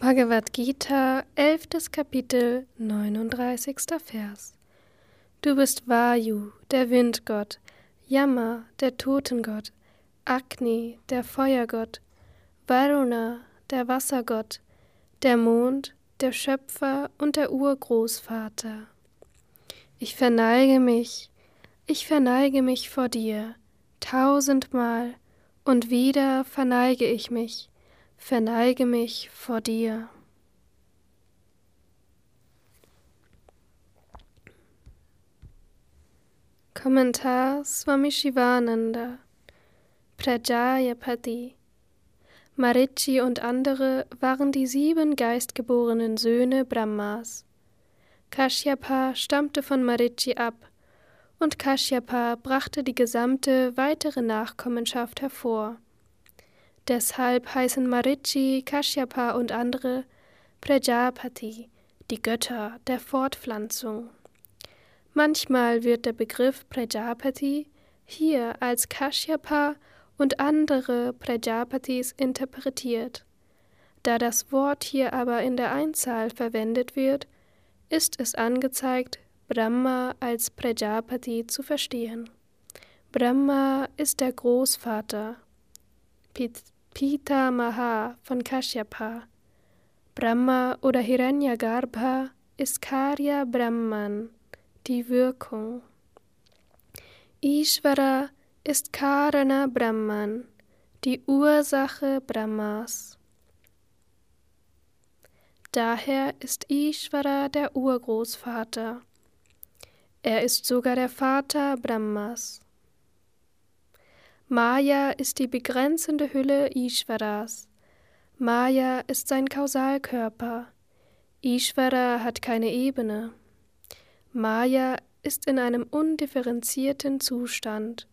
Bhagavad Gita, 11. Kapitel, 39. Vers. Du bist Vayu, der Windgott, Yama, der Totengott, Agni, der Feuergott, Varuna, der Wassergott, der Mond, der Schöpfer und der Urgroßvater. Ich verneige mich, ich verneige mich vor dir, tausendmal, und wieder verneige ich mich verneige mich vor dir. Kommentar Swami Shivananda Prajayapati Marichi und andere waren die sieben geistgeborenen Söhne Brahmas. Kashyapa stammte von Marichi ab, und Kashyapa brachte die gesamte weitere Nachkommenschaft hervor. Deshalb heißen Marichi, Kashyapa und andere Prajapati, die Götter der Fortpflanzung. Manchmal wird der Begriff Prajapati hier als Kashyapa und andere Prajapatis interpretiert. Da das Wort hier aber in der Einzahl verwendet wird, ist es angezeigt, Brahma als Prajapati zu verstehen. Brahma ist der Großvater, Pitamaha von Kashyapa. Brahma oder Hiranyagarbha ist Karya Brahman, die Wirkung. Ishvara ist Karana Brahman, die Ursache Brahmas. Daher ist Ishvara der Urgroßvater. Er ist sogar der Vater Brahmas. Maya ist die begrenzende Hülle Ishvaras. Maya ist sein Kausalkörper. Ishvara hat keine Ebene. Maya ist in einem undifferenzierten Zustand.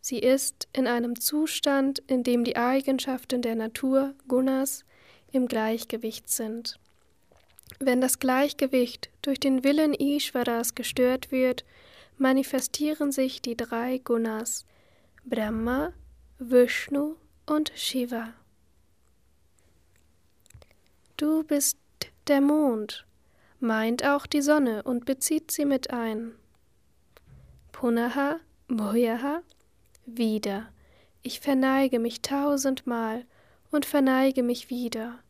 Sie ist in einem Zustand, in dem die Eigenschaften der Natur, Gunas, im Gleichgewicht sind. Wenn das Gleichgewicht durch den Willen Ishvaras gestört wird, manifestieren sich die drei Gunas, Brahma, Vishnu und Shiva. Du bist der Mond, meint auch die Sonne und bezieht sie mit ein. Punaha, Bhuyaha, wieder. Ich verneige mich tausendmal und verneige mich wieder.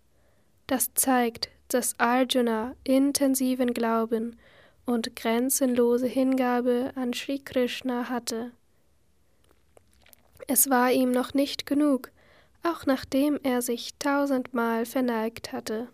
Das zeigt, dass Arjuna intensiven Glauben und grenzenlose Hingabe an Sri Krishna hatte. Es war ihm noch nicht genug, auch nachdem er sich tausendmal verneigt hatte.